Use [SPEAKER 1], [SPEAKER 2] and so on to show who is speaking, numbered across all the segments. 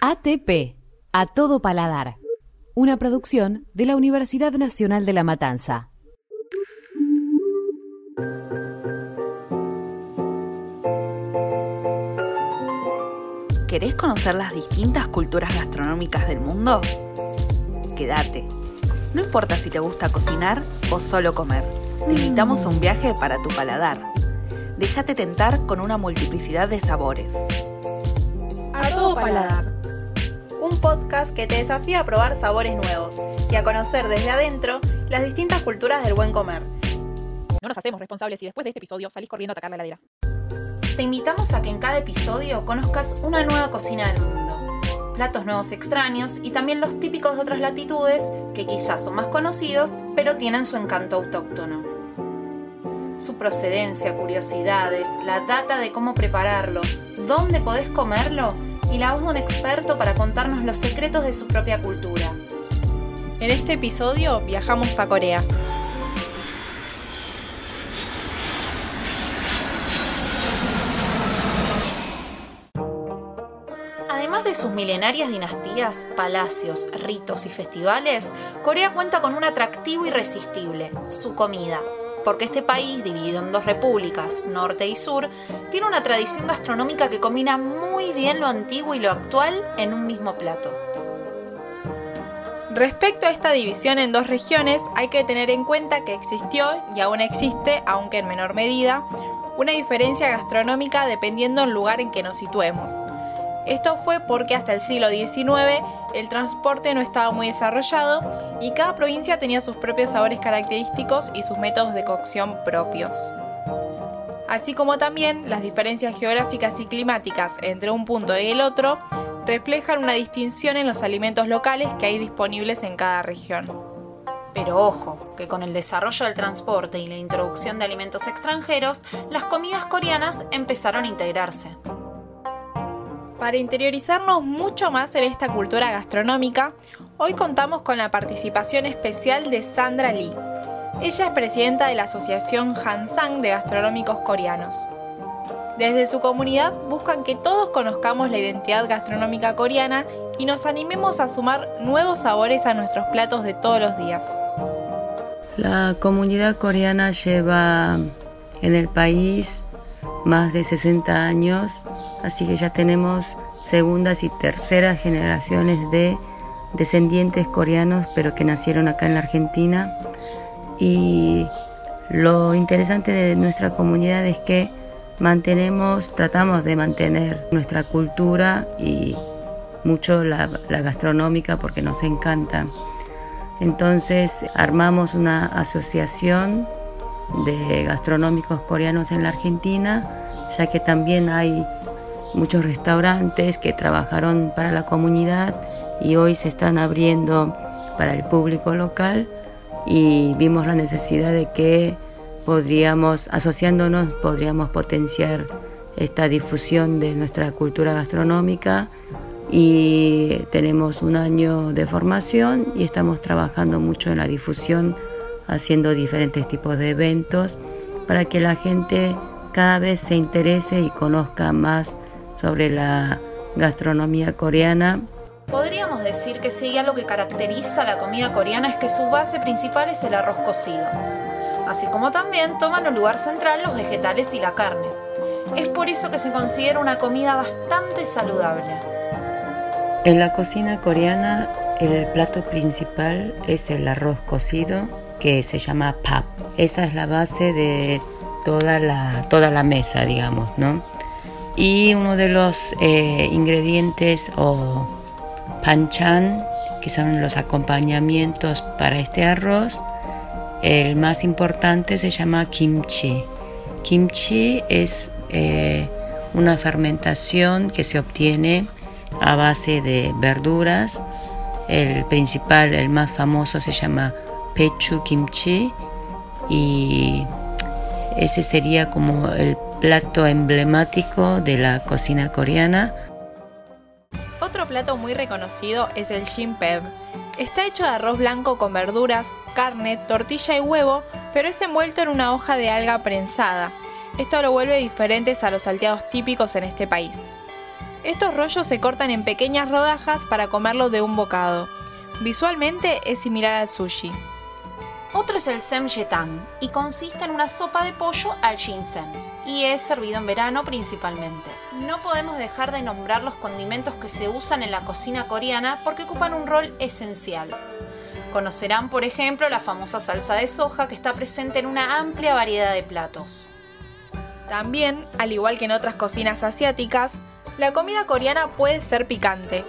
[SPEAKER 1] ATP, a todo paladar. Una producción de la Universidad Nacional de La Matanza.
[SPEAKER 2] ¿Querés conocer las distintas culturas gastronómicas del mundo? Quédate. No importa si te gusta cocinar o solo comer. Te invitamos a un viaje para tu paladar. Déjate tentar con una multiplicidad de sabores.
[SPEAKER 3] A todo paladar. Un podcast que te desafía a probar sabores nuevos y a conocer desde adentro las distintas culturas del buen comer.
[SPEAKER 4] No nos hacemos responsables si después de este episodio salís corriendo a atacar la heladera.
[SPEAKER 3] Te invitamos a que en cada episodio conozcas una nueva cocina del mundo, platos nuevos extraños y también los típicos de otras latitudes que quizás son más conocidos, pero tienen su encanto autóctono. Su procedencia, curiosidades, la data de cómo prepararlo, dónde podés comerlo y la voz de un experto para contarnos los secretos de su propia cultura.
[SPEAKER 4] En este episodio viajamos a Corea.
[SPEAKER 3] Además de sus milenarias dinastías, palacios, ritos y festivales, Corea cuenta con un atractivo irresistible, su comida. Porque este país, dividido en dos repúblicas, norte y sur, tiene una tradición gastronómica que combina muy bien lo antiguo y lo actual en un mismo plato.
[SPEAKER 4] Respecto a esta división en dos regiones, hay que tener en cuenta que existió y aún existe, aunque en menor medida, una diferencia gastronómica dependiendo del lugar en que nos situemos. Esto fue porque hasta el siglo XIX el transporte no estaba muy desarrollado y cada provincia tenía sus propios sabores característicos y sus métodos de cocción propios. Así como también las diferencias geográficas y climáticas entre un punto y el otro reflejan una distinción en los alimentos locales que hay disponibles en cada región.
[SPEAKER 3] Pero ojo, que con el desarrollo del transporte y la introducción de alimentos extranjeros, las comidas coreanas empezaron a integrarse.
[SPEAKER 4] Para interiorizarnos mucho más en esta cultura gastronómica, hoy contamos con la participación especial de Sandra Lee. Ella es presidenta de la Asociación Hansang de Gastronómicos Coreanos. Desde su comunidad buscan que todos conozcamos la identidad gastronómica coreana y nos animemos a sumar nuevos sabores a nuestros platos de todos los días.
[SPEAKER 5] La comunidad coreana lleva en el país más de 60 años, así que ya tenemos segundas y terceras generaciones de descendientes coreanos, pero que nacieron acá en la Argentina. Y lo interesante de nuestra comunidad es que mantenemos, tratamos de mantener nuestra cultura y mucho la, la gastronómica porque nos encanta. Entonces armamos una asociación de gastronómicos coreanos en la Argentina, ya que también hay muchos restaurantes que trabajaron para la comunidad y hoy se están abriendo para el público local y vimos la necesidad de que podríamos, asociándonos, podríamos potenciar esta difusión de nuestra cultura gastronómica y tenemos un año de formación y estamos trabajando mucho en la difusión, haciendo diferentes tipos de eventos para que la gente cada vez se interese y conozca más sobre la gastronomía coreana.
[SPEAKER 3] Podríamos decir que si hay algo que caracteriza a la comida coreana es que su base principal es el arroz cocido, así como también toman un lugar central los vegetales y la carne. Es por eso que se considera una comida bastante saludable.
[SPEAKER 5] En la cocina coreana el plato principal es el arroz cocido que se llama pap. Esa es la base de toda la, toda la mesa, digamos, ¿no? Y uno de los eh, ingredientes o panchan, que son los acompañamientos para este arroz, el más importante se llama kimchi. Kimchi es eh, una fermentación que se obtiene a base de verduras. El principal, el más famoso se llama pechu kimchi y ese sería como el plato emblemático de la cocina coreana.
[SPEAKER 4] Otro plato muy reconocido es el Peb. Está hecho de arroz blanco con verduras, carne, tortilla y huevo, pero es envuelto en una hoja de alga prensada. Esto lo vuelve diferentes a los salteados típicos en este país. Estos rollos se cortan en pequeñas rodajas para comerlo de un bocado. Visualmente es similar al sushi.
[SPEAKER 3] Otro es el semjetang y consiste en una sopa de pollo al ginseng y es servido en verano principalmente. No podemos dejar de nombrar los condimentos que se usan en la cocina coreana porque ocupan un rol esencial. Conocerán, por ejemplo, la famosa salsa de soja que está presente en una amplia variedad de platos.
[SPEAKER 4] También, al igual que en otras cocinas asiáticas, la comida coreana puede ser picante.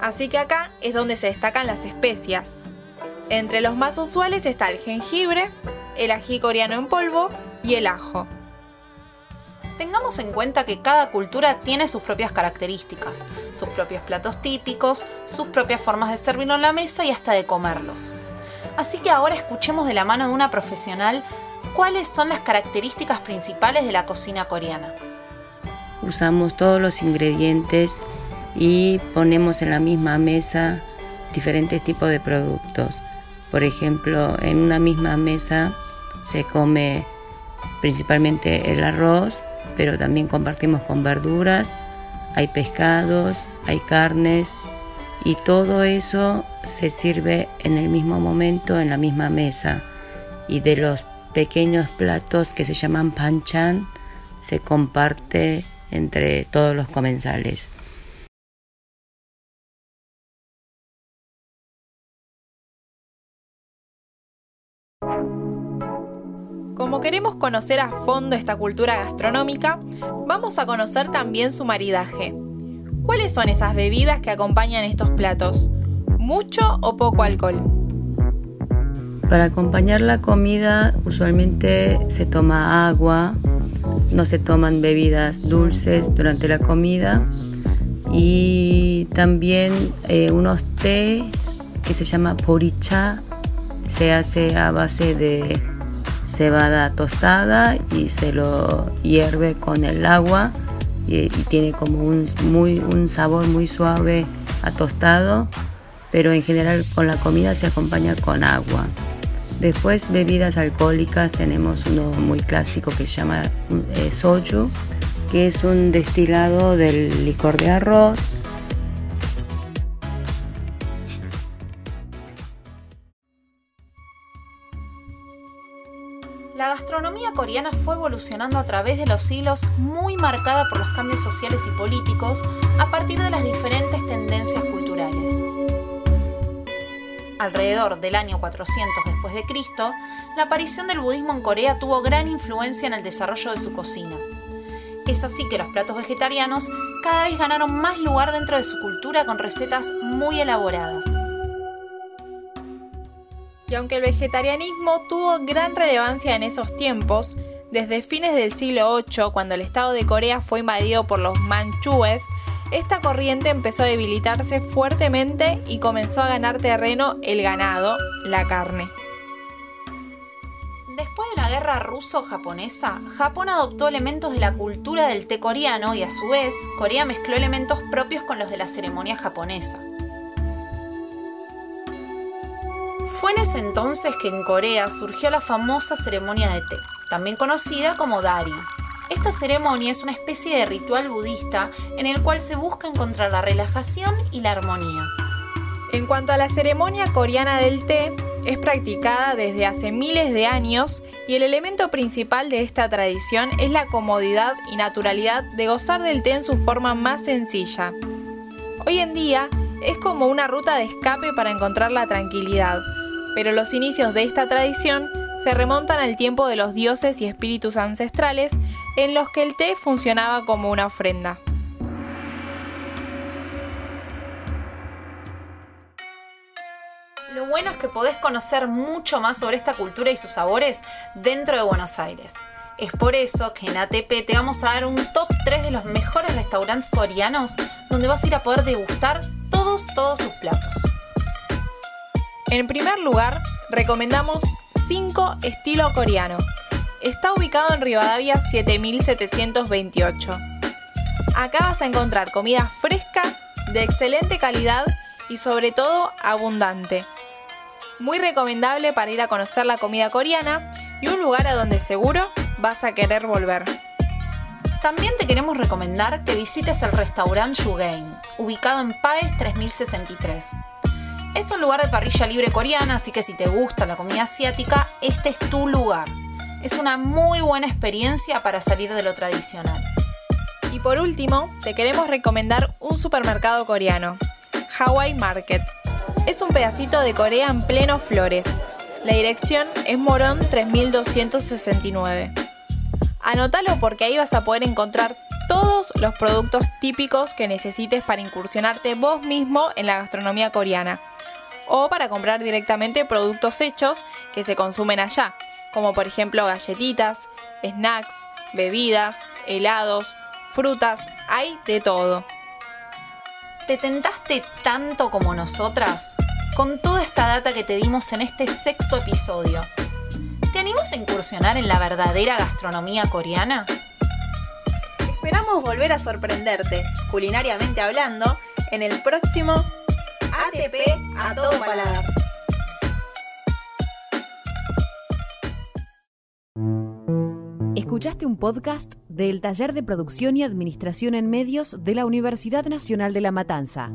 [SPEAKER 4] Así que acá es donde se destacan las especias. Entre los más usuales está el jengibre, el ají coreano en polvo y el ajo.
[SPEAKER 3] Tengamos en cuenta que cada cultura tiene sus propias características, sus propios platos típicos, sus propias formas de servirlo en la mesa y hasta de comerlos. Así que ahora escuchemos de la mano de una profesional cuáles son las características principales de la cocina coreana.
[SPEAKER 5] Usamos todos los ingredientes y ponemos en la misma mesa diferentes tipos de productos. Por ejemplo, en una misma mesa se come principalmente el arroz, pero también compartimos con verduras, hay pescados, hay carnes y todo eso se sirve en el mismo momento en la misma mesa. Y de los pequeños platos que se llaman panchan se comparte entre todos los comensales.
[SPEAKER 4] Como queremos conocer a fondo esta cultura gastronómica, vamos a conocer también su maridaje. ¿Cuáles son esas bebidas que acompañan estos platos? ¿Mucho o poco alcohol?
[SPEAKER 5] Para acompañar la comida usualmente se toma agua, no se toman bebidas dulces durante la comida y también eh, unos tés que se llama poricha, se hace a base de cebada tostada y se lo hierve con el agua y, tiene como un, muy, un sabor muy suave a tostado, pero en general con la comida se acompaña con agua. Después bebidas alcohólicas tenemos uno muy clásico que se llama eh, soju, que es un destilado del licor de arroz
[SPEAKER 3] fue evolucionando a través de los siglos muy marcada por los cambios sociales y políticos a partir de las diferentes tendencias culturales. Alrededor del año 400 después de Cristo, la aparición del budismo en Corea tuvo gran influencia en el desarrollo de su cocina. Es así que los platos vegetarianos cada vez ganaron más lugar dentro de su cultura con recetas muy elaboradas.
[SPEAKER 4] Y aunque el vegetarianismo tuvo gran relevancia en esos tiempos, desde fines del siglo VIII, cuando el estado de Corea fue invadido por los manchúes, esta corriente empezó a debilitarse fuertemente y comenzó a ganar terreno el ganado, la carne.
[SPEAKER 3] Después de la guerra ruso-japonesa, Japón adoptó elementos de la cultura del té coreano y a su vez Corea mezcló elementos propios con los de la ceremonia japonesa. Fue en ese entonces que en Corea surgió la famosa ceremonia de té, también conocida como Dari. Esta ceremonia es una especie de ritual budista en el cual se busca encontrar la relajación y la armonía.
[SPEAKER 4] En cuanto a la ceremonia coreana del té, es practicada desde hace miles de años y el elemento principal de esta tradición es la comodidad y naturalidad de gozar del té en su forma más sencilla. Hoy en día es como una ruta de escape para encontrar la tranquilidad, pero los inicios de esta tradición se remontan al tiempo de los dioses y espíritus ancestrales en los que el té funcionaba como una ofrenda.
[SPEAKER 3] Lo bueno es que podés conocer mucho más sobre esta cultura y sus sabores dentro de Buenos Aires. Es por eso que en ATP te vamos a dar un top 3 de los mejores restaurantes coreanos donde vas a ir a poder degustar todos, todos sus platos.
[SPEAKER 4] En primer lugar, recomendamos 5 estilo coreano. Está ubicado en Rivadavia 7728. Acá vas a encontrar comida fresca, de excelente calidad y sobre todo abundante. Muy recomendable para ir a conocer la comida coreana y un lugar a donde seguro vas a querer volver.
[SPEAKER 3] También te queremos recomendar que visites el restaurante Yugain, ubicado en Paes 3063. Es un lugar de parrilla libre coreana, así que si te gusta la comida asiática, este es tu lugar. Es una muy buena experiencia para salir de lo tradicional.
[SPEAKER 4] Y por último, te queremos recomendar un supermercado coreano, Hawaii Market. Es un pedacito de Corea en pleno Flores. La dirección es Morón 3269. Anótalo porque ahí vas a poder encontrar todos los productos típicos que necesites para incursionarte vos mismo en la gastronomía coreana o para comprar directamente productos hechos que se consumen allá, como por ejemplo galletitas, snacks, bebidas, helados, frutas, hay de todo.
[SPEAKER 3] ¿Te tentaste tanto como nosotras? Con toda esta data que te dimos en este sexto episodio, ¿te animas a incursionar en la verdadera gastronomía coreana?
[SPEAKER 4] Esperamos volver a sorprenderte, culinariamente hablando, en el próximo ATP a todo paladar.
[SPEAKER 1] Escuchaste un podcast del Taller de Producción y Administración en Medios de la Universidad Nacional de La Matanza.